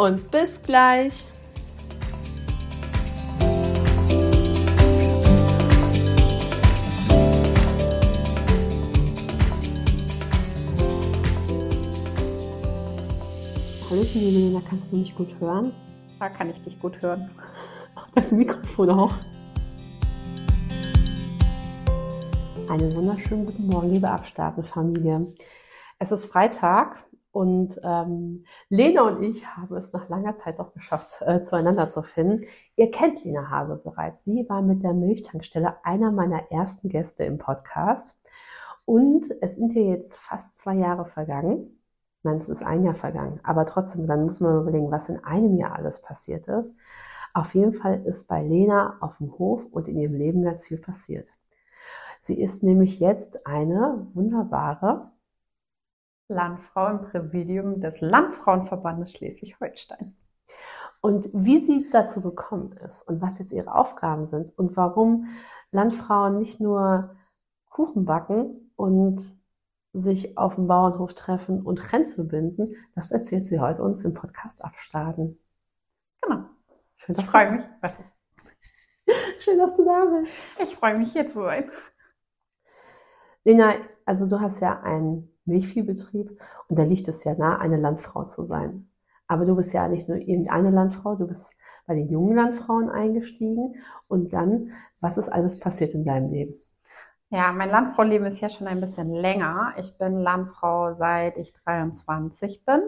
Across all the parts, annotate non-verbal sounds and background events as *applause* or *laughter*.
und bis gleich. Hallo Milena, kannst du mich gut hören? Da kann ich dich gut hören. *laughs* Das Mikrofon auch. Einen wunderschönen guten Morgen, liebe Abstarten-Familie. Es ist Freitag und ähm, Lena und ich haben es nach langer Zeit doch geschafft, äh, zueinander zu finden. Ihr kennt Lena Hase bereits. Sie war mit der Milchtankstelle einer meiner ersten Gäste im Podcast. Und es sind ja jetzt fast zwei Jahre vergangen. Nein, es ist ein Jahr vergangen. Aber trotzdem, dann muss man überlegen, was in einem Jahr alles passiert ist. Auf jeden Fall ist bei Lena auf dem Hof und in ihrem Leben ganz viel passiert. Sie ist nämlich jetzt eine wunderbare Landfrau im Präsidium des Landfrauenverbandes Schleswig-Holstein. Und wie sie dazu gekommen ist und was jetzt ihre Aufgaben sind und warum Landfrauen nicht nur Kuchen backen und sich auf dem Bauernhof treffen und Grenze binden, das erzählt sie heute uns im Podcast Abstarten. Genau. Schön, ich freue mich. *laughs* Schön, dass du da bist. Ich freue mich, hier zu sein. Lena, also du hast ja ein Milchviehbetrieb und da liegt es ja nah, eine Landfrau zu sein. Aber du bist ja nicht nur irgendeine Landfrau, du bist bei den jungen Landfrauen eingestiegen. Und dann, was ist alles passiert in deinem Leben? Ja, mein Landfrau-Leben ist ja schon ein bisschen länger. Ich bin Landfrau seit ich 23 bin.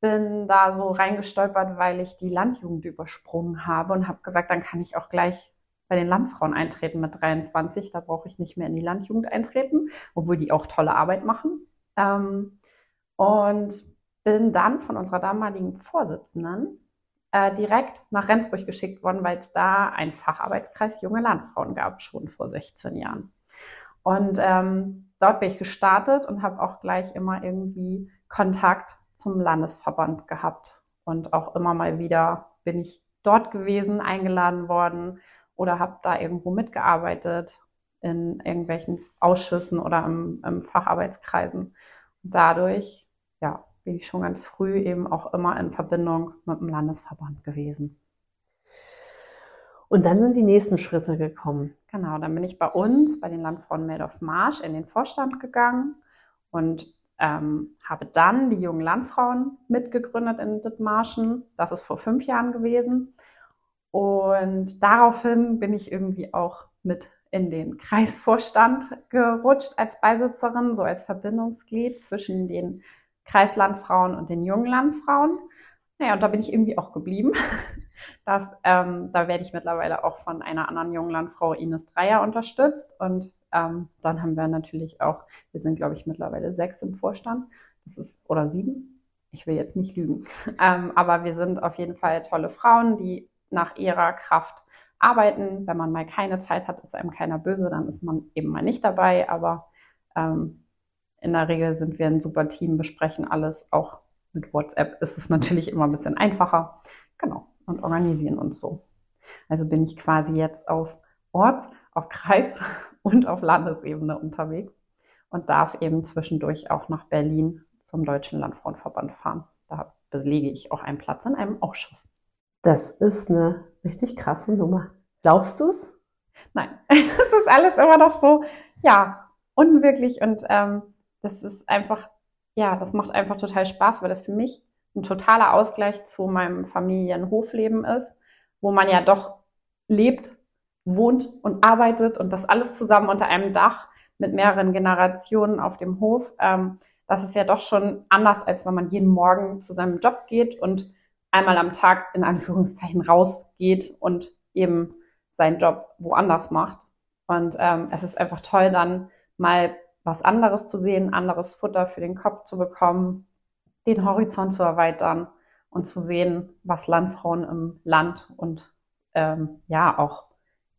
Bin da so reingestolpert, weil ich die Landjugend übersprungen habe und habe gesagt, dann kann ich auch gleich bei den Landfrauen eintreten mit 23. Da brauche ich nicht mehr in die Landjugend eintreten, obwohl die auch tolle Arbeit machen. Ähm, und bin dann von unserer damaligen Vorsitzenden äh, direkt nach Rendsburg geschickt worden, weil es da einen Facharbeitskreis junge Landfrauen gab, schon vor 16 Jahren. Und ähm, dort bin ich gestartet und habe auch gleich immer irgendwie Kontakt zum Landesverband gehabt. Und auch immer mal wieder bin ich dort gewesen, eingeladen worden oder habe da irgendwo mitgearbeitet in irgendwelchen Ausschüssen oder im, im Facharbeitskreisen. Und dadurch, ja, bin ich schon ganz früh eben auch immer in Verbindung mit dem Landesverband gewesen. Und dann sind die nächsten Schritte gekommen. Genau, dann bin ich bei uns, bei den Landfrauen Meldorf Marsch, in den Vorstand gegangen und ähm, habe dann die jungen Landfrauen mitgegründet in Dithmarschen. Das ist vor fünf Jahren gewesen. Und daraufhin bin ich irgendwie auch mit in den Kreisvorstand gerutscht als Beisitzerin, so als Verbindungsglied zwischen den Kreislandfrauen und den jungen Landfrauen. Naja, und da bin ich irgendwie auch geblieben. *laughs* Das, ähm, da werde ich mittlerweile auch von einer anderen jungen Landfrau, Ines Dreier, unterstützt. Und ähm, dann haben wir natürlich auch, wir sind, glaube ich, mittlerweile sechs im Vorstand. Das ist, oder sieben. Ich will jetzt nicht lügen. *laughs* Ähm, aber wir sind auf jeden Fall tolle Frauen, die nach ihrer Kraft arbeiten. Wenn man mal keine Zeit hat, ist einem keiner böse, dann ist man eben mal nicht dabei. Aber ähm, in der Regel sind wir ein super Team, besprechen alles. Auch mit WhatsApp ist es natürlich immer ein bisschen einfacher. Genau. Und organisieren uns so. Also bin ich quasi jetzt auf Orts-, auf Kreis- *laughs* und auf Landesebene unterwegs und darf eben zwischendurch auch nach Berlin zum Deutschen Landfrauenverband fahren. Da belege ich auch einen Platz in einem Ausschuss. Das ist eine richtig krasse Nummer. Glaubst du es? Nein, *laughs* es ist alles immer noch so, ja, unwirklich und ähm, das ist einfach, ja, das macht einfach total Spaß, weil das für mich ein totaler Ausgleich zu meinem Familienhofleben ist, wo man ja doch lebt, wohnt und arbeitet und das alles zusammen unter einem Dach mit mehreren Generationen auf dem Hof. Ähm, das ist ja doch schon anders, als wenn man jeden Morgen zu seinem Job geht und einmal am Tag in Anführungszeichen rausgeht und eben seinen Job woanders macht. Und ähm, es ist einfach toll, dann mal was anderes zu sehen, anderes Futter für den Kopf zu bekommen, den Horizont zu erweitern und zu sehen, was Landfrauen im Land und ähm, ja auch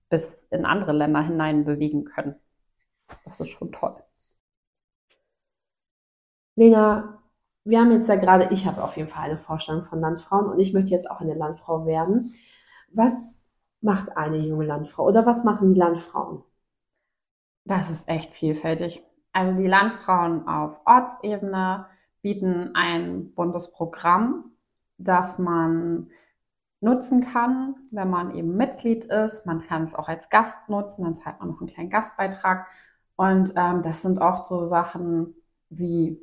bis in andere Länder hinein bewegen können. Das ist schon toll. Lena, wir haben jetzt ja gerade, ich habe auf jeden Fall eine Vorstellung von Landfrauen und ich möchte jetzt auch eine Landfrau werden. Was macht eine junge Landfrau oder was machen die Landfrauen? Das ist echt vielfältig. Also die Landfrauen auf Ortsebene bieten ein buntes Programm, das man nutzen kann, wenn man eben Mitglied ist. Man kann es auch als Gast nutzen, dann zahlt man noch einen kleinen Gastbeitrag. Und ähm, das sind oft so Sachen wie,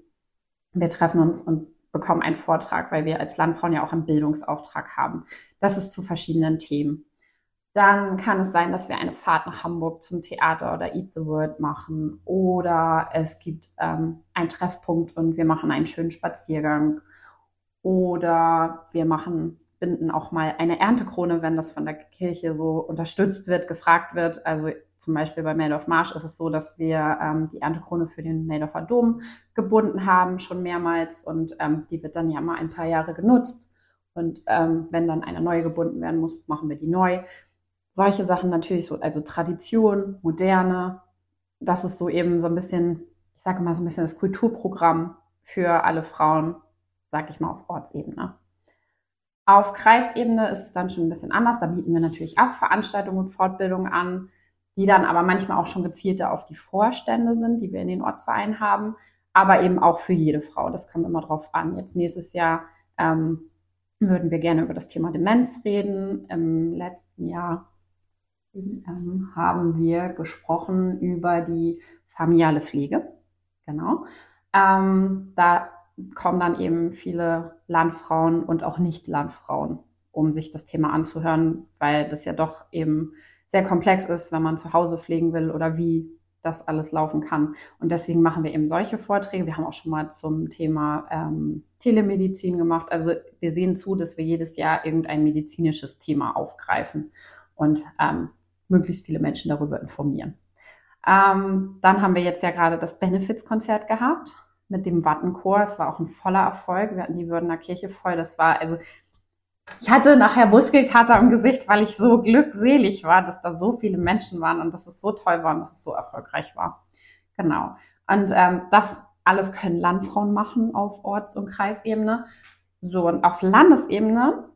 wir treffen uns und bekommen einen Vortrag, weil wir als Landfrauen ja auch einen Bildungsauftrag haben. Das ist zu verschiedenen Themen. Dann kann es sein, dass wir eine Fahrt nach Hamburg zum Theater oder Eat the World machen. Oder es gibt ähm, einen Treffpunkt und wir machen einen schönen Spaziergang. Oder wir machen, binden auch mal eine Erntekrone, wenn das von der Kirche so unterstützt wird, gefragt wird. Also zum Beispiel bei Maid of Marsh ist es so, dass wir ähm, die Erntekrone für den Maidorfer Dom gebunden haben, schon mehrmals. Und ähm, die wird dann ja mal ein paar Jahre genutzt. Und ähm, wenn dann eine neue gebunden werden muss, machen wir die neu solche Sachen natürlich so, also Tradition, Moderne, das ist so eben so ein bisschen, ich sage mal so ein bisschen das Kulturprogramm für alle Frauen, sag ich mal, auf Ortsebene. Auf Kreisebene ist es dann schon ein bisschen anders. Da bieten wir natürlich auch Veranstaltungen und Fortbildungen an, die dann aber manchmal auch schon gezielter auf die Vorstände sind, die wir in den Ortsvereinen haben, aber eben auch für jede Frau. Das kommt immer drauf an. Jetzt nächstes Jahr ähm, würden wir gerne über das Thema Demenz reden. Im letzten Jahr ähm, haben wir gesprochen über die familiale Pflege. Genau. Ähm, da kommen dann eben viele Landfrauen und auch Nicht-Landfrauen, um sich das Thema anzuhören, weil das ja doch eben sehr komplex ist, wenn man zu Hause pflegen will oder wie das alles laufen kann. Und deswegen machen wir eben solche Vorträge. Wir haben auch schon mal zum Thema ähm, Telemedizin gemacht. Also wir sehen zu, dass wir jedes Jahr irgendein medizinisches Thema aufgreifen. Und ähm, möglichst viele Menschen darüber informieren. Ähm, dann haben wir jetzt ja gerade das Benefits-Konzert gehabt mit dem Wattenchor. Es war auch ein voller Erfolg. Wir hatten die Würdener Kirche voll. Das war also, ich hatte nachher Muskelkater im Gesicht, weil ich so glückselig war, dass da so viele Menschen waren und dass es so toll war und dass es so erfolgreich war. Genau. Und ähm, das alles können Landfrauen machen auf Orts- und Kreisebene. So, und auf Landesebene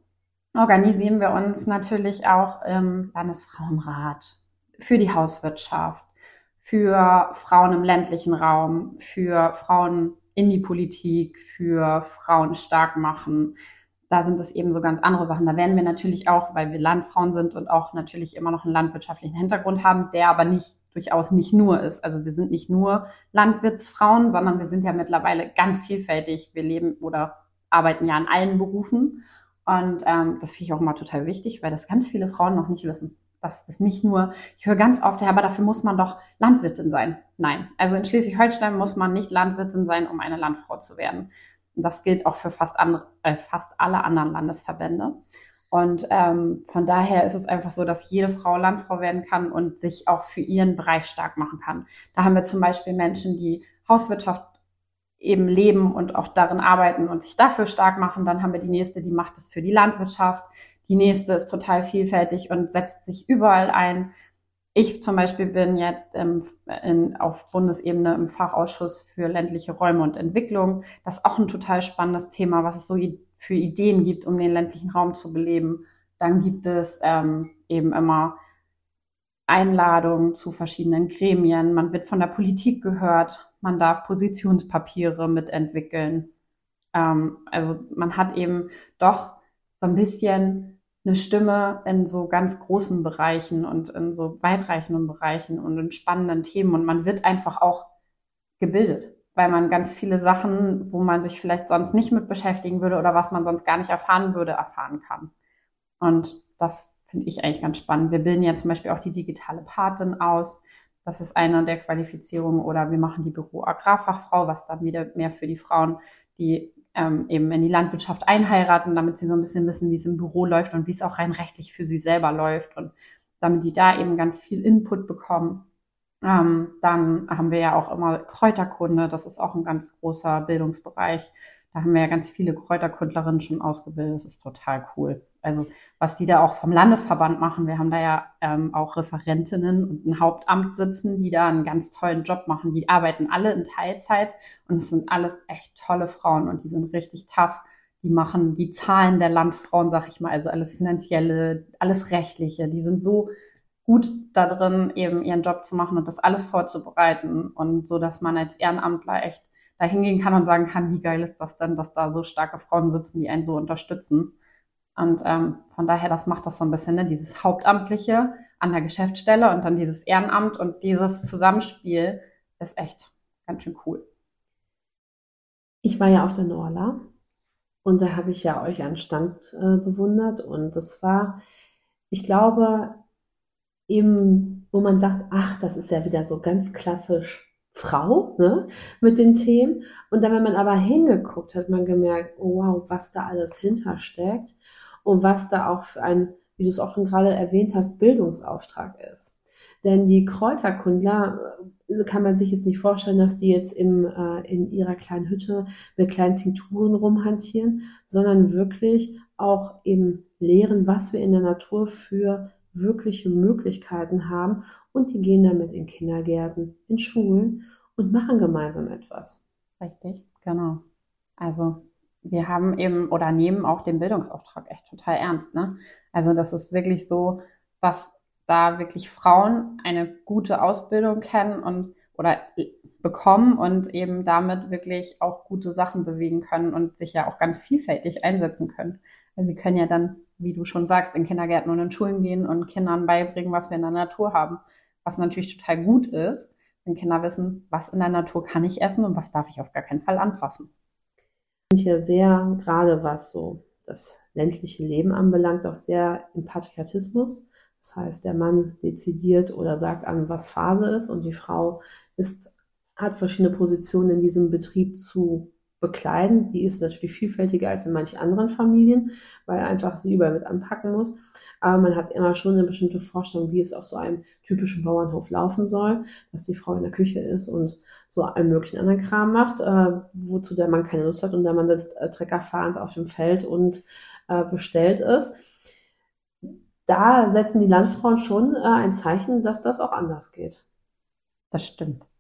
organisieren wir uns natürlich auch im Landesfrauenrat für die Hauswirtschaft, für Frauen im ländlichen Raum, für Frauen in die Politik, für Frauen stark machen. Da sind es eben so ganz andere Sachen. Da werden wir natürlich auch, weil wir Landfrauen sind und auch natürlich immer noch einen landwirtschaftlichen Hintergrund haben, der aber nicht durchaus nicht nur ist. Also wir sind nicht nur Landwirtsfrauen, sondern wir sind ja mittlerweile ganz vielfältig. Wir leben oder arbeiten ja in allen Berufen und ähm, das finde ich auch immer total wichtig, weil das ganz viele Frauen noch nicht wissen. Das nicht nur, ich höre ganz oft, ja, aber dafür muss man doch Landwirtin sein. Nein, also in Schleswig-Holstein muss man nicht Landwirtin sein, um eine Landfrau zu werden. Und das gilt auch für fast, andere, äh, fast alle anderen Landesverbände. Und ähm, von daher ist es einfach so, dass jede Frau Landfrau werden kann und sich auch für ihren Bereich stark machen kann. Da haben wir zum Beispiel Menschen, die Hauswirtschaft eben leben und auch darin arbeiten und sich dafür stark machen. Dann haben wir die nächste, die macht es für die Landwirtschaft. Die nächste ist total vielfältig und setzt sich überall ein. Ich zum Beispiel bin jetzt im, in, auf Bundesebene im Fachausschuss für ländliche Räume und Entwicklung. Das ist auch ein total spannendes Thema, was es so für Ideen gibt, um den ländlichen Raum zu beleben. Dann gibt es ähm, eben immer Einladungen zu verschiedenen Gremien. Man wird von der Politik gehört man darf Positionspapiere mitentwickeln. Ähm, also man hat eben doch so ein bisschen eine Stimme in so ganz großen Bereichen und in so weitreichenden Bereichen und in spannenden Themen. Und man wird einfach auch gebildet, weil man ganz viele Sachen, wo man sich vielleicht sonst nicht mit beschäftigen würde oder was man sonst gar nicht erfahren würde, erfahren kann. Und das finde ich eigentlich ganz spannend. Wir bilden ja zum Beispiel auch die digitale Patin aus. Das ist eine der Qualifizierungen. Oder wir machen die Büro-Agrarfachfrau, was dann wieder mehr für die Frauen, die ähm, eben in die Landwirtschaft einheiraten, damit sie so ein bisschen wissen, wie es im Büro läuft und wie es auch rein rechtlich für sie selber läuft und damit die da eben ganz viel Input bekommen. Ähm, dann haben wir ja auch immer Kräuterkunde, das ist auch ein ganz großer Bildungsbereich. Da haben wir ja ganz viele Kräuterkundlerinnen schon ausgebildet. Das ist total cool. Also was die da auch vom Landesverband machen. Wir haben da ja ähm, auch Referentinnen und ein Hauptamt sitzen, die da einen ganz tollen Job machen. Die arbeiten alle in Teilzeit und es sind alles echt tolle Frauen und die sind richtig tough. Die machen die Zahlen der Landfrauen, sag ich mal, also alles finanzielle, alles rechtliche. Die sind so gut da drin, eben ihren Job zu machen und das alles vorzubereiten und so, dass man als Ehrenamtler echt da hingehen kann und sagen kann, wie geil ist das denn, dass da so starke Frauen sitzen, die einen so unterstützen. Und ähm, von daher, das macht das so ein bisschen, ne? dieses Hauptamtliche an der Geschäftsstelle und dann dieses Ehrenamt und dieses Zusammenspiel ist echt ganz schön cool. Ich war ja auf der Norla und da habe ich ja euch an Stand äh, bewundert und das war, ich glaube, eben, wo man sagt, ach, das ist ja wieder so ganz klassisch Frau ne, mit den Themen. Und dann, wenn man aber hingeguckt, hat man gemerkt, oh, wow, was da alles hintersteckt und was da auch für ein, wie du es auch schon gerade erwähnt hast, Bildungsauftrag ist. Denn die Kräuterkundler äh, kann man sich jetzt nicht vorstellen, dass die jetzt im, äh, in ihrer kleinen Hütte mit kleinen Tinkturen rumhantieren, sondern wirklich auch eben lehren, was wir in der Natur für wirkliche Möglichkeiten haben und die gehen damit in Kindergärten, in Schulen und machen gemeinsam etwas. Richtig, genau. Also wir haben eben oder nehmen auch den Bildungsauftrag echt total ernst. Ne? Also das ist wirklich so, dass da wirklich Frauen eine gute Ausbildung kennen und oder bekommen und eben damit wirklich auch gute Sachen bewegen können und sich ja auch ganz vielfältig einsetzen können. Also sie können ja dann wie du schon sagst, in Kindergärten und in Schulen gehen und Kindern beibringen, was wir in der Natur haben. Was natürlich total gut ist, wenn Kinder wissen, was in der Natur kann ich essen und was darf ich auf gar keinen Fall anfassen. Sind ja sehr, gerade was so das ländliche Leben anbelangt, auch sehr im Patriotismus. Das heißt, der Mann dezidiert oder sagt an, was Phase ist und die Frau ist, hat verschiedene Positionen in diesem Betrieb zu bekleiden. Die ist natürlich vielfältiger als in manchen anderen Familien, weil einfach sie überall mit anpacken muss. Aber man hat immer schon eine bestimmte Vorstellung, wie es auf so einem typischen Bauernhof laufen soll, dass die Frau in der Küche ist und so allen möglichen anderen Kram macht, äh, wozu der Mann keine Lust hat und der Mann sitzt äh, treckerfahrend auf dem Feld und äh, bestellt ist. Da setzen die Landfrauen schon äh, ein Zeichen, dass das auch anders geht. Das stimmt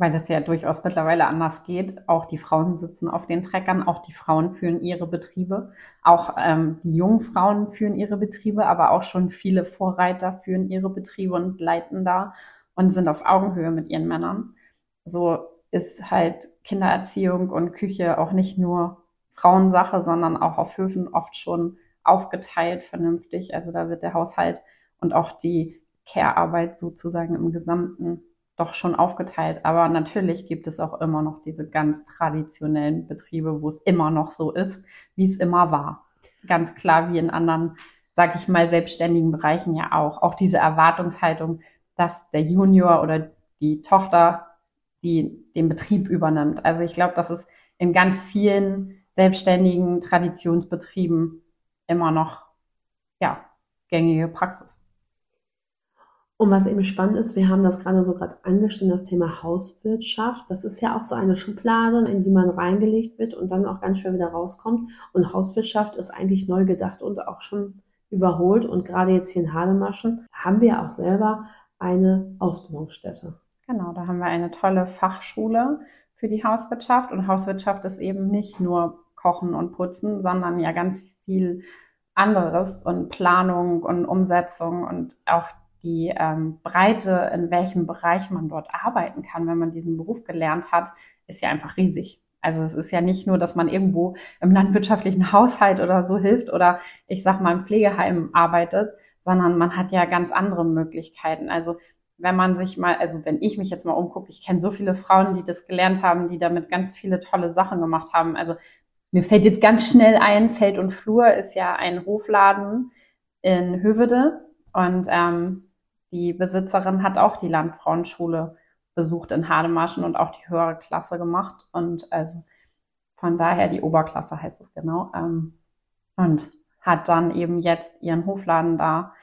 weil das ja durchaus mittlerweile anders geht. Auch die Frauen sitzen auf den Treckern, auch die Frauen führen ihre Betriebe, auch ähm, die jungen Frauen führen ihre Betriebe, aber auch schon viele Vorreiter führen ihre Betriebe und leiten da und sind auf Augenhöhe mit ihren Männern. So ist halt Kindererziehung und Küche auch nicht nur Frauensache, sondern auch auf Höfen oft schon aufgeteilt vernünftig. Also da wird der Haushalt und auch die Care-Arbeit sozusagen im Gesamten doch schon aufgeteilt. Aber natürlich gibt es auch immer noch diese ganz traditionellen Betriebe, wo es immer noch so ist, wie es immer war. Ganz klar wie in anderen, sag ich mal, selbstständigen Bereichen ja auch. Auch diese Erwartungshaltung, dass der Junior oder die Tochter die den Betrieb übernimmt. Also ich glaube, das ist in ganz vielen selbstständigen Traditionsbetrieben immer noch ja gängige Praxis. Und was eben spannend ist, wir haben das gerade so gerade angeschnitten, das Thema Hauswirtschaft. Das ist ja auch so eine Schublade, in die man reingelegt wird und dann auch ganz schwer wieder rauskommt. Und Hauswirtschaft ist eigentlich neu gedacht und auch schon überholt. Und gerade jetzt hier in Hademaschen haben wir auch selber eine Ausbildungsstätte. Genau, da haben wir eine tolle Fachschule für die Hauswirtschaft. Und Hauswirtschaft ist eben nicht nur Kochen und Putzen, sondern ja ganz viel anderes und Planung und Umsetzung und auch die ähm, Breite, in welchem Bereich man dort arbeiten kann, wenn man diesen Beruf gelernt hat, ist ja einfach riesig. Also es ist ja nicht nur, dass man irgendwo im landwirtschaftlichen *laughs* Haushalt oder so hilft oder ich sag mal im Pflegeheim arbeitet, sondern man hat ja ganz andere Möglichkeiten. Also wenn man sich mal, also wenn ich mich jetzt mal umgucke, ich kenne so viele Frauen, die das gelernt haben, die damit ganz viele tolle Sachen gemacht haben. Also mir fällt jetzt ganz schnell ein, Feld und Flur ist ja ein Hofladen in Hövede und ähm, die Besitzerin hat auch die Landfrauenschule besucht in Hademarschen und auch die höhere Klasse gemacht. Und also von daher die Oberklasse heißt es genau. Ähm, und hat dann eben jetzt ihren Hofladen da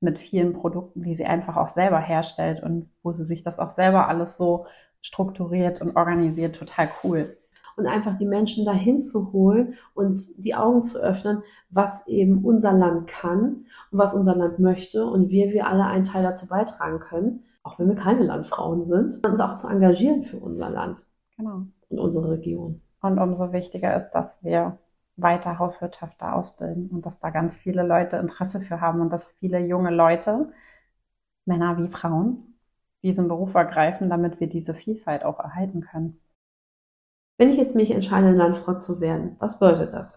mit vielen Produkten, die sie einfach auch selber herstellt und wo sie sich das auch selber alles so strukturiert und organisiert. Total cool. Und einfach die Menschen dahin zu holen und die Augen zu öffnen, was eben unser Land kann und was unser Land möchte und wir wir alle einen Teil dazu beitragen können, auch wenn wir keine Landfrauen sind, uns auch zu engagieren für unser Land genau. und unsere Region. Und umso wichtiger ist, dass wir weiter Hauswirtschafter ausbilden und dass da ganz viele Leute Interesse für haben und dass viele junge Leute, Männer wie Frauen, diesen Beruf ergreifen, damit wir diese Vielfalt auch erhalten können. Wenn ich jetzt mich entscheide, Landfrau zu werden, was bedeutet das?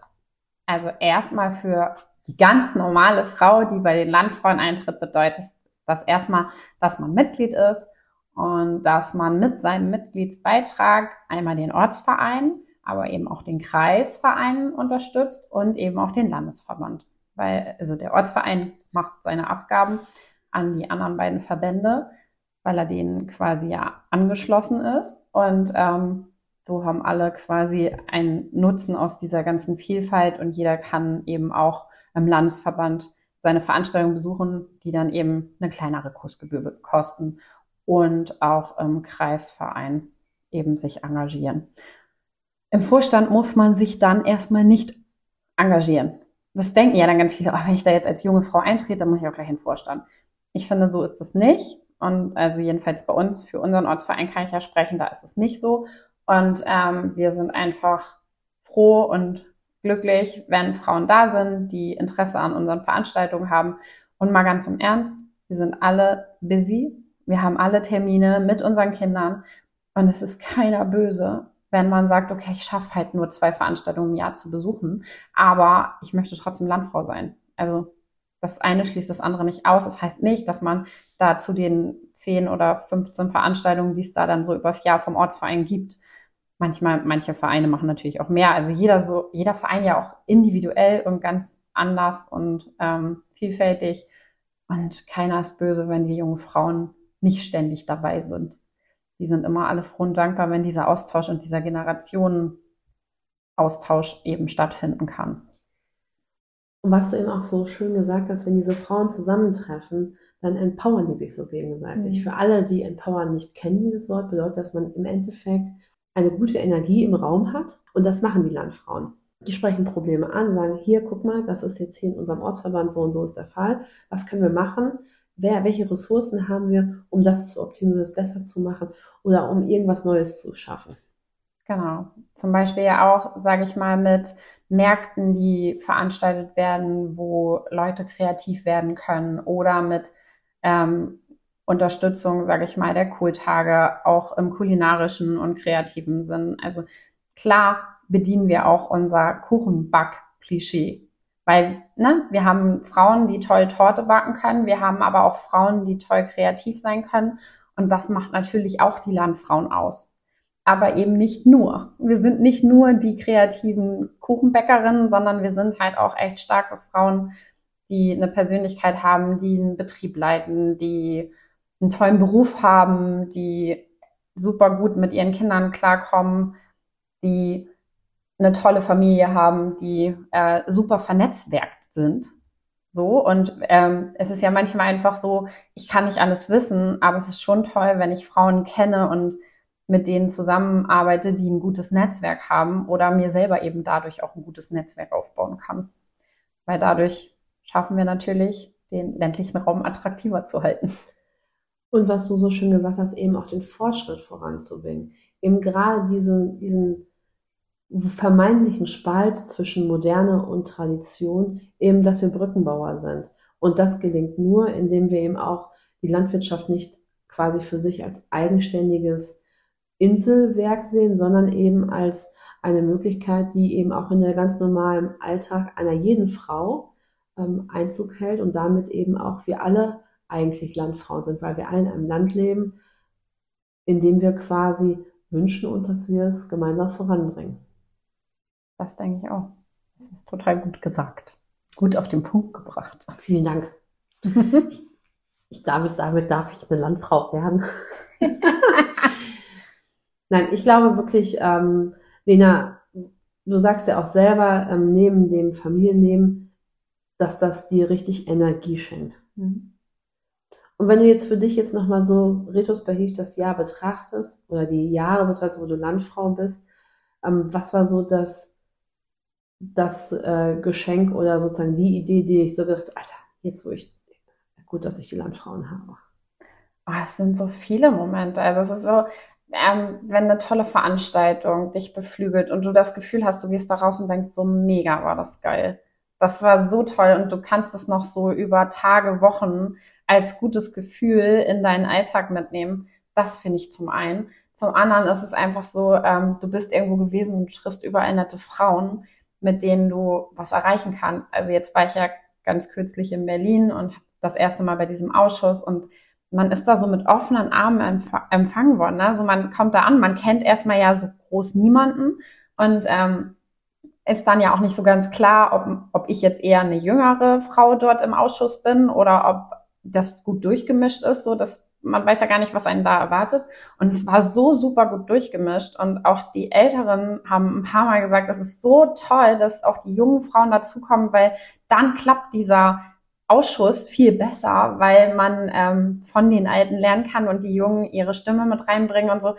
Also erstmal für die ganz normale Frau, die bei den Landfrauen eintritt, bedeutet das erstmal, dass man Mitglied ist und dass man mit seinem Mitgliedsbeitrag einmal den Ortsverein, aber eben auch den Kreisverein unterstützt und eben auch den Landesverband. Weil, also der Ortsverein macht seine Abgaben an die anderen beiden Verbände, weil er denen quasi ja angeschlossen ist. Und ähm, so haben alle quasi einen Nutzen aus dieser ganzen Vielfalt und jeder kann eben auch im Landesverband seine Veranstaltungen besuchen, die dann eben eine kleinere Kursgebühr kosten und auch im Kreisverein eben sich engagieren. Im Vorstand muss man sich dann erstmal nicht engagieren. Das denken ja dann ganz viele, oh, wenn ich da jetzt als junge Frau eintrete, dann muss ich auch gleich in den Vorstand. Ich finde, so ist das nicht. Und also jedenfalls bei uns, für unseren Ortsverein kann ich ja sprechen, da ist es nicht so. Und ähm, wir sind einfach froh und glücklich, wenn Frauen da sind, die Interesse an unseren Veranstaltungen haben. Und mal ganz im Ernst, wir sind alle busy. Wir haben alle Termine mit unseren Kindern. Und es ist keiner böse, wenn man sagt, okay, ich schaffe halt nur zwei Veranstaltungen im Jahr zu besuchen, aber ich möchte trotzdem Landfrau sein. Also das eine schließt das andere nicht aus. Das heißt nicht, dass man da zu den 10 oder 15 Veranstaltungen, die es da dann so übers Jahr vom Ortsverein gibt, manchmal, manche Vereine machen natürlich auch mehr. Also jeder so, jeder Verein ja auch individuell und ganz anders und ähm, vielfältig. Und keiner ist böse, wenn die jungen Frauen nicht ständig dabei sind. Die sind immer alle froh und dankbar, wenn dieser Austausch und dieser Generationenaustausch eben stattfinden kann. Und was du eben auch so schön gesagt hast, wenn diese Frauen zusammentreffen, dann empowern die sich so gegenseitig. Mhm. Für alle, die empowern nicht kennen dieses Wort, bedeutet, dass man im Endeffekt eine gute Energie im Raum hat. Und das machen die Landfrauen. Die sprechen Probleme an, sagen, hier, guck mal, das ist jetzt hier in unserem Ortsverband, so und so ist der Fall. Was können wir machen? Wer, welche Ressourcen haben wir, um das zu optimieren, es besser zu machen oder um irgendwas Neues zu schaffen? Genau. Zum Beispiel ja auch, sage ich mal, mit Märkten, die veranstaltet werden, wo Leute kreativ werden können oder mit ähm, Unterstützung, sage ich mal, der Kohltage auch im kulinarischen und kreativen Sinn. Also klar bedienen wir auch unser Kuchenback-Klischee, weil ne, wir haben Frauen, die toll Torte backen können, wir haben aber auch Frauen, die toll kreativ sein können und das macht natürlich auch die Landfrauen aus aber eben nicht nur. Wir sind nicht nur die kreativen Kuchenbäckerinnen, sondern wir sind halt auch echt starke Frauen, die eine Persönlichkeit haben, die einen Betrieb leiten, die einen tollen Beruf haben, die super gut mit ihren Kindern klarkommen, die eine tolle Familie haben, die äh, super vernetzwerkt sind. So, und ähm, es ist ja manchmal einfach so, ich kann nicht alles wissen, aber es ist schon toll, wenn ich Frauen kenne und mit denen zusammenarbeite, die ein gutes Netzwerk haben oder mir selber eben dadurch auch ein gutes Netzwerk aufbauen kann. Weil dadurch schaffen wir natürlich, den ländlichen Raum attraktiver zu halten. Und was du so schön gesagt hast, eben auch den Fortschritt voranzubringen. Eben gerade diesen, diesen vermeintlichen Spalt zwischen Moderne und Tradition, eben, dass wir Brückenbauer sind. Und das gelingt nur, indem wir eben auch die Landwirtschaft nicht quasi für sich als eigenständiges Inselwerk sehen, sondern eben als eine Möglichkeit, die eben auch in der ganz normalen Alltag einer jeden Frau ähm, Einzug hält und damit eben auch wir alle eigentlich Landfrauen sind, weil wir alle in einem Land leben, in dem wir quasi wünschen uns, dass wir es gemeinsam voranbringen. Das denke ich auch. Das ist total gut gesagt. Gut auf den Punkt gebracht. Vielen Dank. *laughs* ich, damit, damit darf ich eine Landfrau werden. *laughs* Nein, ich glaube wirklich, ähm, Lena, du sagst ja auch selber, ähm, neben dem Familienleben, dass das dir richtig Energie schenkt. Mhm. Und wenn du jetzt für dich jetzt nochmal so retrospektiv das Jahr betrachtest oder die Jahre betrachtest, wo du Landfrau bist, ähm, was war so das, das äh, Geschenk oder sozusagen die Idee, die ich so gedacht, Alter, jetzt wo ich, gut, dass ich die Landfrauen habe. Oh, es sind so viele Momente. Also es ist so, ähm, wenn eine tolle Veranstaltung dich beflügelt und du das Gefühl hast, du gehst da raus und denkst, so mega war das geil. Das war so toll und du kannst es noch so über Tage, Wochen als gutes Gefühl in deinen Alltag mitnehmen. Das finde ich zum einen. Zum anderen ist es einfach so, ähm, du bist irgendwo gewesen und triffst überall nette Frauen, mit denen du was erreichen kannst. Also jetzt war ich ja ganz kürzlich in Berlin und das erste Mal bei diesem Ausschuss und man ist da so mit offenen Armen empf empfangen worden. Ne? Also man kommt da an, man kennt erstmal ja so groß niemanden und ähm, ist dann ja auch nicht so ganz klar, ob, ob ich jetzt eher eine jüngere Frau dort im Ausschuss bin oder ob das gut durchgemischt ist, so dass man weiß ja gar nicht, was einen da erwartet. Und es war so super gut durchgemischt. Und auch die Älteren haben ein paar Mal gesagt, es ist so toll, dass auch die jungen Frauen dazukommen, weil dann klappt dieser Ausschuss viel besser, weil man ähm, von den Alten lernen kann und die Jungen ihre Stimme mit reinbringen und so.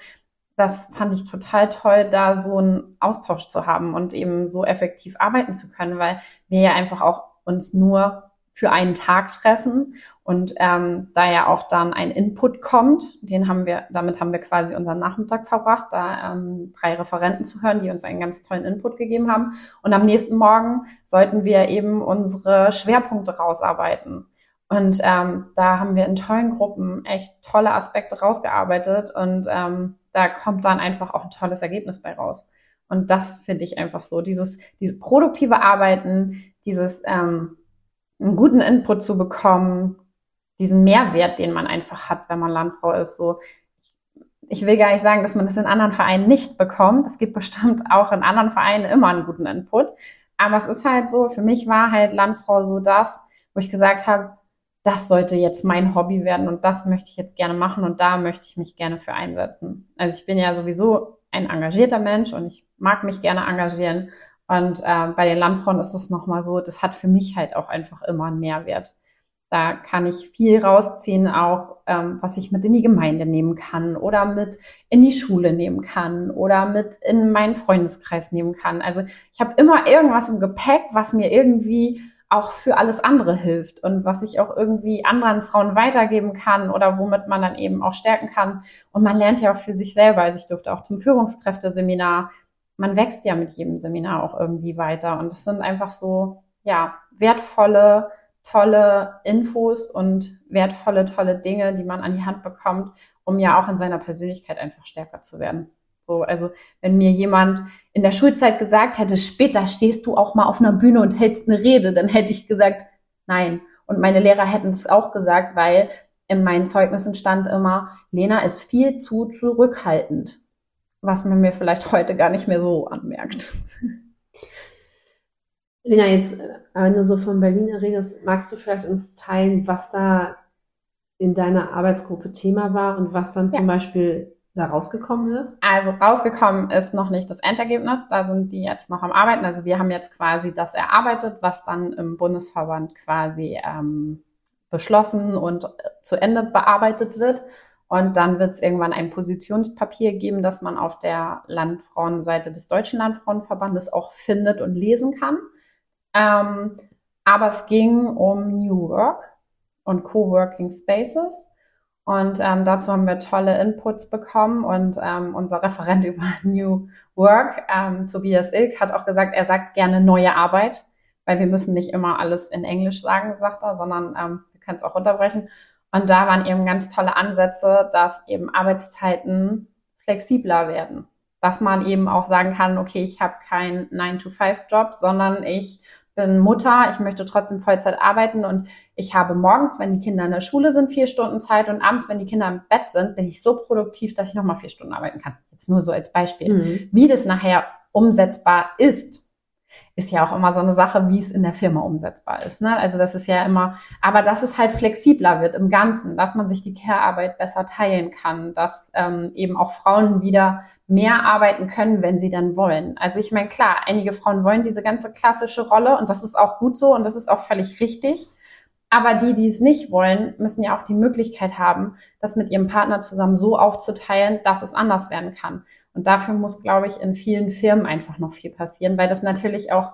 Das fand ich total toll, da so einen Austausch zu haben und eben so effektiv arbeiten zu können, weil wir ja einfach auch uns nur für einen Tag treffen und ähm, da ja auch dann ein Input kommt, den haben wir, damit haben wir quasi unseren Nachmittag verbracht, da ähm, drei Referenten zu hören, die uns einen ganz tollen Input gegeben haben. Und am nächsten Morgen sollten wir eben unsere Schwerpunkte rausarbeiten. Und ähm, da haben wir in tollen Gruppen echt tolle Aspekte rausgearbeitet und ähm, da kommt dann einfach auch ein tolles Ergebnis bei raus. Und das finde ich einfach so, dieses, dieses produktive Arbeiten, dieses ähm, einen guten Input zu bekommen, diesen Mehrwert, den man einfach hat, wenn man Landfrau ist. So, ich will gar nicht sagen, dass man das in anderen Vereinen nicht bekommt. Es gibt bestimmt auch in anderen Vereinen immer einen guten Input. Aber es ist halt so, für mich war halt Landfrau so das, wo ich gesagt habe, das sollte jetzt mein Hobby werden und das möchte ich jetzt gerne machen und da möchte ich mich gerne für einsetzen. Also ich bin ja sowieso ein engagierter Mensch und ich mag mich gerne engagieren und äh, bei den Landfrauen ist das nochmal so, das hat für mich halt auch einfach immer einen Mehrwert. Da kann ich viel rausziehen, auch ähm, was ich mit in die Gemeinde nehmen kann oder mit in die Schule nehmen kann oder mit in meinen Freundeskreis nehmen kann. Also ich habe immer irgendwas im Gepäck, was mir irgendwie auch für alles andere hilft und was ich auch irgendwie anderen Frauen weitergeben kann oder womit man dann eben auch stärken kann. Und man lernt ja auch für sich selber. Also ich durfte auch zum Führungskräfteseminar man wächst ja mit jedem Seminar auch irgendwie weiter. Und das sind einfach so, ja, wertvolle, tolle Infos und wertvolle, tolle Dinge, die man an die Hand bekommt, um ja auch in seiner Persönlichkeit einfach stärker zu werden. So, also wenn mir jemand in der Schulzeit gesagt hätte, später stehst du auch mal auf einer Bühne und hältst eine Rede, dann hätte ich gesagt, nein. Und meine Lehrer hätten es auch gesagt, weil in meinen Zeugnissen stand immer, Lena ist viel zu zurückhaltend was man mir vielleicht heute gar nicht mehr so anmerkt. Lena, jetzt, äh, wenn du so von Berlin redest, magst du vielleicht uns teilen, was da in deiner Arbeitsgruppe Thema war und was dann ja. zum Beispiel da rausgekommen ist? Also rausgekommen ist noch nicht das Endergebnis, da sind die jetzt noch am Arbeiten. Also wir haben jetzt quasi das erarbeitet, was dann im Bundesverband quasi ähm, beschlossen und äh, zu Ende bearbeitet wird. Und dann wird es irgendwann ein Positionspapier geben, das man auf der Landfrauenseite des Deutschen Landfrauenverbandes auch findet und lesen kann. Ähm, aber es ging um New Work und Coworking Spaces. Und ähm, dazu haben wir tolle Inputs bekommen und ähm, unser Referent *laughs* über New Work, ähm, Tobias Ilk, hat auch gesagt, er sagt gerne neue Arbeit, weil wir müssen nicht immer alles in Englisch sagen, sagt er, sondern ähm, wir können es auch runterbrechen. Und da waren eben ganz tolle Ansätze, dass eben Arbeitszeiten flexibler werden. Dass man eben auch sagen kann, okay, ich habe keinen 9-to-5-Job, sondern ich bin Mutter, ich möchte trotzdem Vollzeit arbeiten und ich habe morgens, wenn die Kinder in der Schule sind, vier Stunden Zeit und abends, wenn die Kinder im Bett sind, bin ich so produktiv, dass ich nochmal vier Stunden arbeiten kann. Jetzt nur so als Beispiel. Mhm. Wie das nachher umsetzbar ist, ist ja auch immer so eine Sache, wie es in der Firma umsetzbar ist. Ne? Also das ist ja immer, aber dass es halt flexibler wird im Ganzen, dass man sich die Care-Arbeit besser teilen kann, dass ähm, eben auch Frauen wieder mehr arbeiten können, wenn sie dann wollen. Also ich meine, klar, einige Frauen wollen diese ganze klassische Rolle und das ist auch gut so und das ist auch völlig richtig. Aber die, die es nicht wollen, müssen ja auch die Möglichkeit haben, das mit ihrem Partner zusammen so aufzuteilen, dass es anders werden kann. Und dafür muss, glaube ich, in vielen Firmen einfach noch viel passieren, weil das natürlich auch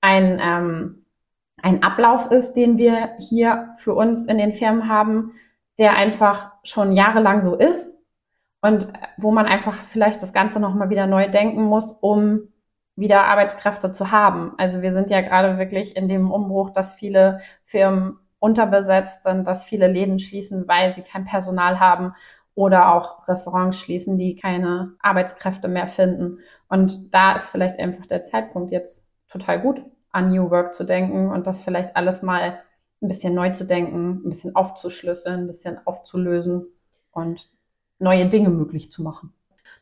ein, ähm, ein Ablauf ist, den wir hier für uns in den Firmen haben, der einfach schon jahrelang so ist und wo man einfach vielleicht das Ganze nochmal wieder neu denken muss, um wieder Arbeitskräfte zu haben. Also wir sind ja gerade wirklich in dem Umbruch, dass viele Firmen unterbesetzt sind, dass viele Läden schließen, weil sie kein Personal haben oder auch Restaurants schließen, die keine Arbeitskräfte mehr finden. Und da ist vielleicht einfach der Zeitpunkt jetzt total gut, an New Work zu denken und das vielleicht alles mal ein bisschen neu zu denken, ein bisschen aufzuschlüsseln, ein bisschen aufzulösen und neue Dinge möglich zu machen.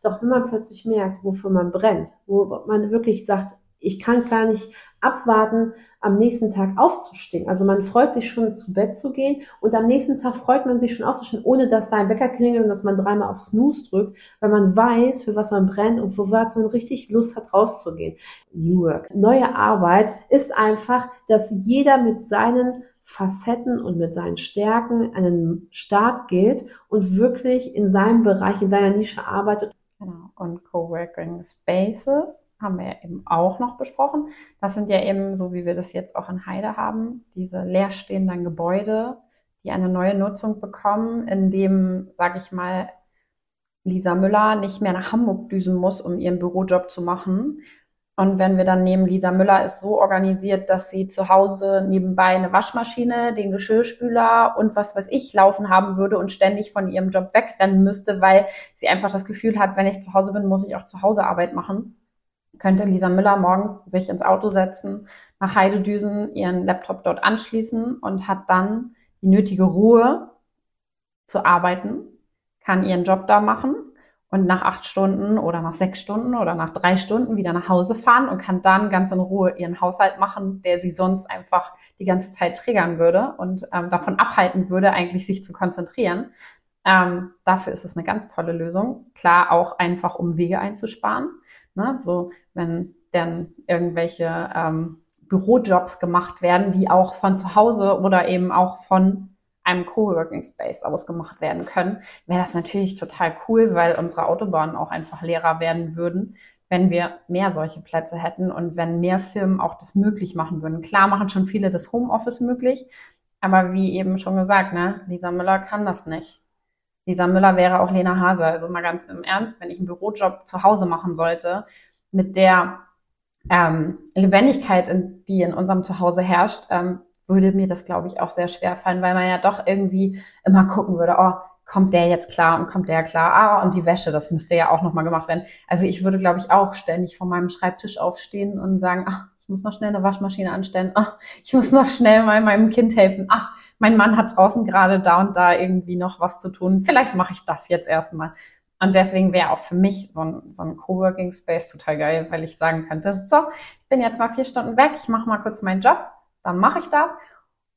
Doch wenn man plötzlich merkt, wofür man brennt, wo man wirklich sagt, ich kann gar nicht abwarten, am nächsten Tag aufzustehen. Also man freut sich schon zu Bett zu gehen und am nächsten Tag freut man sich schon aufzustehen, ohne dass da ein Wecker klingelt und dass man dreimal auf Snooze drückt, weil man weiß, für was man brennt und für was man richtig Lust hat, rauszugehen. New Work. Neue Arbeit ist einfach, dass jeder mit seinen Facetten und mit seinen Stärken einen Start geht und wirklich in seinem Bereich, in seiner Nische arbeitet. Genau. Und Coworking Spaces haben wir ja eben auch noch besprochen. Das sind ja eben, so wie wir das jetzt auch in Heide haben, diese leerstehenden Gebäude, die eine neue Nutzung bekommen, in dem, sage ich mal, Lisa Müller nicht mehr nach Hamburg düsen muss, um ihren Bürojob zu machen, und wenn wir dann nehmen, Lisa Müller ist so organisiert, dass sie zu Hause nebenbei eine Waschmaschine, den Geschirrspüler und was weiß ich laufen haben würde und ständig von ihrem Job wegrennen müsste, weil sie einfach das Gefühl hat, wenn ich zu Hause bin, muss ich auch zu Hause Arbeit machen. Könnte Lisa Müller morgens sich ins Auto setzen, nach Heidedüsen, ihren Laptop dort anschließen und hat dann die nötige Ruhe zu arbeiten, kann ihren Job da machen und nach acht Stunden oder nach sechs Stunden oder nach drei Stunden wieder nach Hause fahren und kann dann ganz in Ruhe ihren Haushalt machen, der sie sonst einfach die ganze Zeit triggern würde und ähm, davon abhalten würde, eigentlich sich zu konzentrieren. Ähm, dafür ist es eine ganz tolle Lösung. Klar, auch einfach, um Wege einzusparen. Ne? So, wenn dann irgendwelche ähm, Bürojobs gemacht werden, die auch von zu Hause oder eben auch von einem Coworking Space ausgemacht werden können, wäre das natürlich total cool, weil unsere Autobahnen auch einfach leerer werden würden, wenn wir mehr solche Plätze hätten und wenn mehr Firmen auch das möglich machen würden. Klar machen schon viele das Homeoffice möglich, aber wie eben schon gesagt, ne, Lisa Müller kann das nicht. Lisa Müller wäre auch Lena Hase. Also mal ganz im Ernst, wenn ich einen Bürojob zu Hause machen sollte, mit der ähm, Lebendigkeit, die in unserem Zuhause herrscht, ähm, würde mir das, glaube ich, auch sehr schwer fallen, weil man ja doch irgendwie immer gucken würde, oh, kommt der jetzt klar und kommt der klar? Ah, und die Wäsche, das müsste ja auch nochmal gemacht werden. Also ich würde, glaube ich, auch ständig von meinem Schreibtisch aufstehen und sagen, ach, muss noch schnell eine Waschmaschine anstellen. Ach, ich muss noch schnell mal meinem Kind helfen. Ach, mein Mann hat draußen gerade da und da irgendwie noch was zu tun. Vielleicht mache ich das jetzt erstmal. Und deswegen wäre auch für mich so ein, so ein Coworking Space total geil, weil ich sagen könnte, so, ich bin jetzt mal vier Stunden weg, ich mache mal kurz meinen Job dann mache ich das.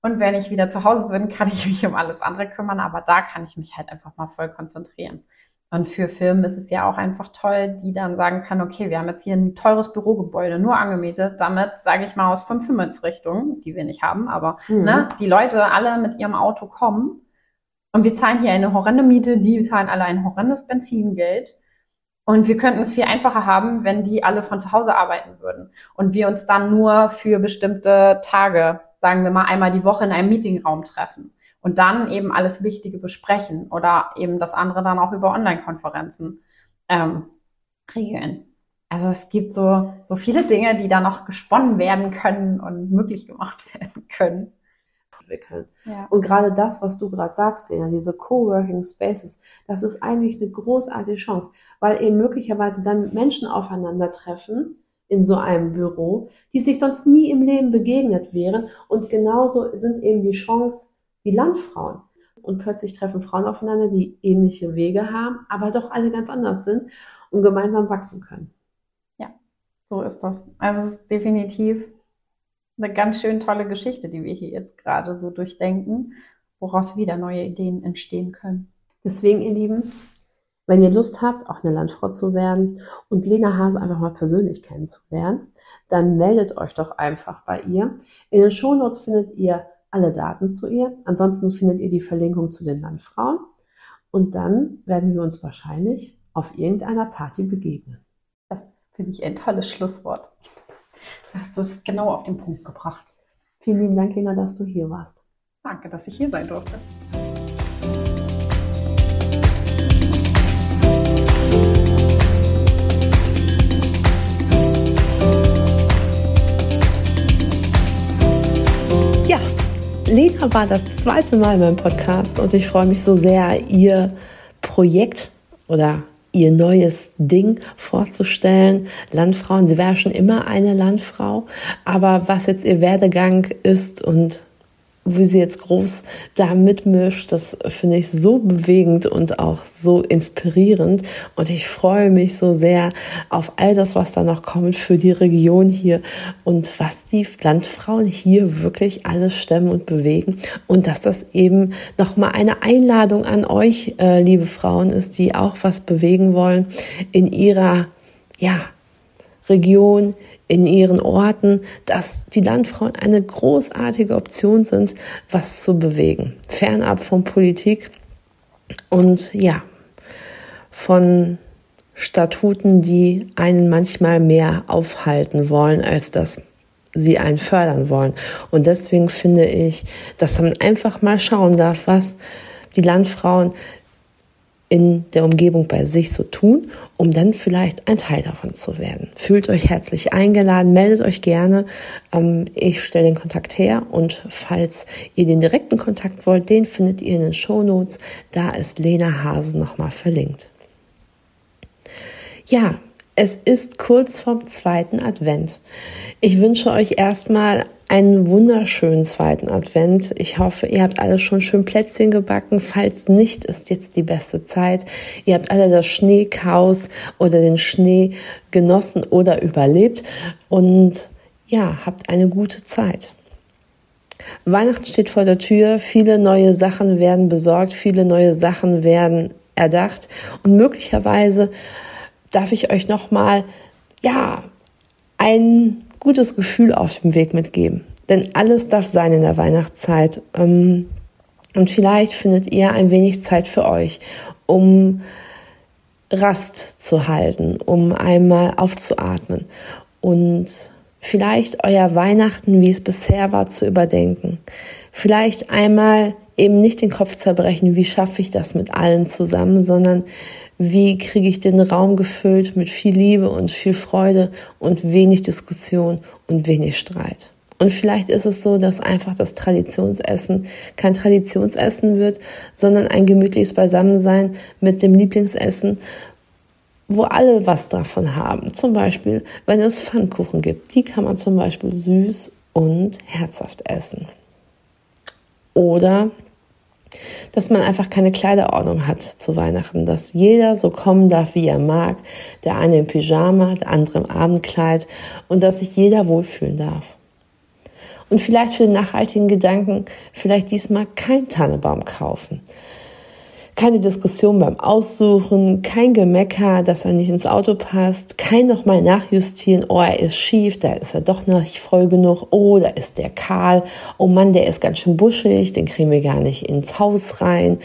Und wenn ich wieder zu Hause bin, kann ich mich um alles andere kümmern, aber da kann ich mich halt einfach mal voll konzentrieren. Und für Firmen ist es ja auch einfach toll, die dann sagen können, okay, wir haben jetzt hier ein teures Bürogebäude nur angemietet, damit, sage ich mal, aus fünf Himmelsrichtungen, die wir nicht haben, aber mhm. ne, die Leute alle mit ihrem Auto kommen. Und wir zahlen hier eine horrende Miete, die zahlen alle ein horrendes Benzingeld. Und wir könnten es viel einfacher haben, wenn die alle von zu Hause arbeiten würden. Und wir uns dann nur für bestimmte Tage, sagen wir mal einmal die Woche in einem Meetingraum treffen und dann eben alles Wichtige besprechen oder eben das andere dann auch über Online-Konferenzen ähm, regeln. Also es gibt so, so viele Dinge, die da noch gesponnen werden können und möglich gemacht *laughs* werden können. Ja. Und gerade das, was du gerade sagst, Lena, diese Coworking Spaces, das ist eigentlich eine großartige Chance, weil eben möglicherweise dann Menschen aufeinandertreffen in so einem Büro, die sich sonst nie im Leben begegnet wären. Und genauso sind eben die Chance wie Landfrauen. Und plötzlich treffen Frauen aufeinander, die ähnliche Wege haben, aber doch alle ganz anders sind und gemeinsam wachsen können. Ja, so ist das. Also es ist definitiv eine ganz schön tolle Geschichte, die wir hier jetzt gerade so durchdenken, woraus wieder neue Ideen entstehen können. Deswegen, ihr Lieben, wenn ihr Lust habt, auch eine Landfrau zu werden und Lena Hase einfach mal persönlich kennenzulernen, dann meldet euch doch einfach bei ihr. In den Shownotes findet ihr alle Daten zu ihr. Ansonsten findet ihr die Verlinkung zu den Landfrauen. Und dann werden wir uns wahrscheinlich auf irgendeiner Party begegnen. Das finde ich ein tolles Schlusswort. Hast du es genau auf den Punkt gebracht. Vielen lieben Dank, Lena, dass du hier warst. Danke, dass ich hier sein durfte. Lena war das zweite Mal in meinem Podcast und ich freue mich so sehr, ihr Projekt oder ihr neues Ding vorzustellen. Landfrauen, sie war schon immer eine Landfrau, aber was jetzt ihr Werdegang ist und wie sie jetzt groß da mitmischt, das finde ich so bewegend und auch so inspirierend. Und ich freue mich so sehr auf all das, was da noch kommt für die Region hier und was die Landfrauen hier wirklich alles stemmen und bewegen. Und dass das eben nochmal eine Einladung an euch, äh, liebe Frauen, ist, die auch was bewegen wollen in ihrer, ja, Region, in ihren Orten, dass die Landfrauen eine großartige Option sind, was zu bewegen. Fernab von Politik und ja, von Statuten, die einen manchmal mehr aufhalten wollen, als dass sie einen fördern wollen. Und deswegen finde ich, dass man einfach mal schauen darf, was die Landfrauen in der Umgebung bei sich so tun, um dann vielleicht ein Teil davon zu werden. Fühlt euch herzlich eingeladen, meldet euch gerne. Ähm, ich stelle den Kontakt her und falls ihr den direkten Kontakt wollt, den findet ihr in den Show Notes. Da ist Lena Hase nochmal verlinkt. Ja, es ist kurz vorm zweiten Advent. Ich wünsche euch erstmal einen wunderschönen zweiten Advent. Ich hoffe, ihr habt alle schon schön Plätzchen gebacken. Falls nicht, ist jetzt die beste Zeit. Ihr habt alle das Schneechaos oder den Schnee genossen oder überlebt und ja, habt eine gute Zeit. Weihnachten steht vor der Tür. Viele neue Sachen werden besorgt. Viele neue Sachen werden erdacht und möglicherweise darf ich euch noch mal ja ein gutes Gefühl auf dem Weg mitgeben. Denn alles darf sein in der Weihnachtszeit. Ähm, und vielleicht findet ihr ein wenig Zeit für euch, um Rast zu halten, um einmal aufzuatmen und vielleicht euer Weihnachten, wie es bisher war, zu überdenken. Vielleicht einmal eben nicht den Kopf zerbrechen, wie schaffe ich das mit allen zusammen, sondern wie kriege ich den Raum gefüllt mit viel Liebe und viel Freude und wenig Diskussion und wenig Streit. Und vielleicht ist es so, dass einfach das Traditionsessen kein Traditionsessen wird, sondern ein gemütliches Beisammensein mit dem Lieblingsessen, wo alle was davon haben. Zum Beispiel, wenn es Pfannkuchen gibt, die kann man zum Beispiel süß und herzhaft essen. Oder dass man einfach keine Kleiderordnung hat zu Weihnachten, dass jeder so kommen darf, wie er mag, der eine im Pyjama, der andere im Abendkleid und dass sich jeder wohlfühlen darf. Und vielleicht für den nachhaltigen Gedanken, vielleicht diesmal kein Tannebaum kaufen, keine Diskussion beim Aussuchen, kein Gemecker, dass er nicht ins Auto passt, kein nochmal nachjustieren, oh, er ist schief, da ist er doch nicht voll genug, oh, da ist der kahl, oh Mann, der ist ganz schön buschig, den kriegen wir gar nicht ins Haus rein.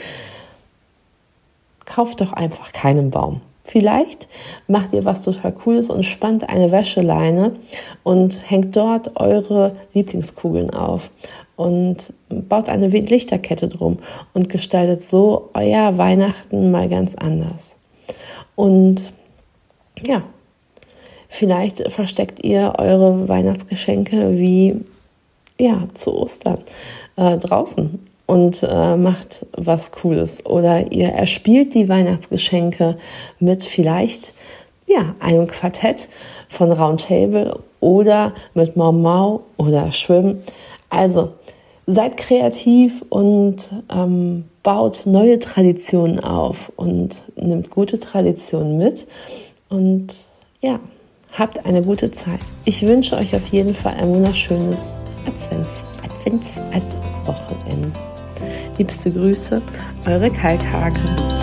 Kauft doch einfach keinen Baum. Vielleicht macht ihr was total Cooles und spannt eine Wäscheleine und hängt dort eure Lieblingskugeln auf und baut eine Lichterkette drum und gestaltet so euer Weihnachten mal ganz anders. Und ja, vielleicht versteckt ihr eure Weihnachtsgeschenke wie ja zu Ostern äh, draußen und äh, macht was Cooles. Oder ihr erspielt die Weihnachtsgeschenke mit vielleicht ja, einem Quartett von Roundtable oder mit Mau Mau oder Schwimmen. Also seid kreativ und ähm, baut neue Traditionen auf und nimmt gute Traditionen mit und ja, habt eine gute Zeit. Ich wünsche euch auf jeden Fall ein wunderschönes Advents, Advents, Adventswochenende. Liebste Grüße, eure Kalkhake.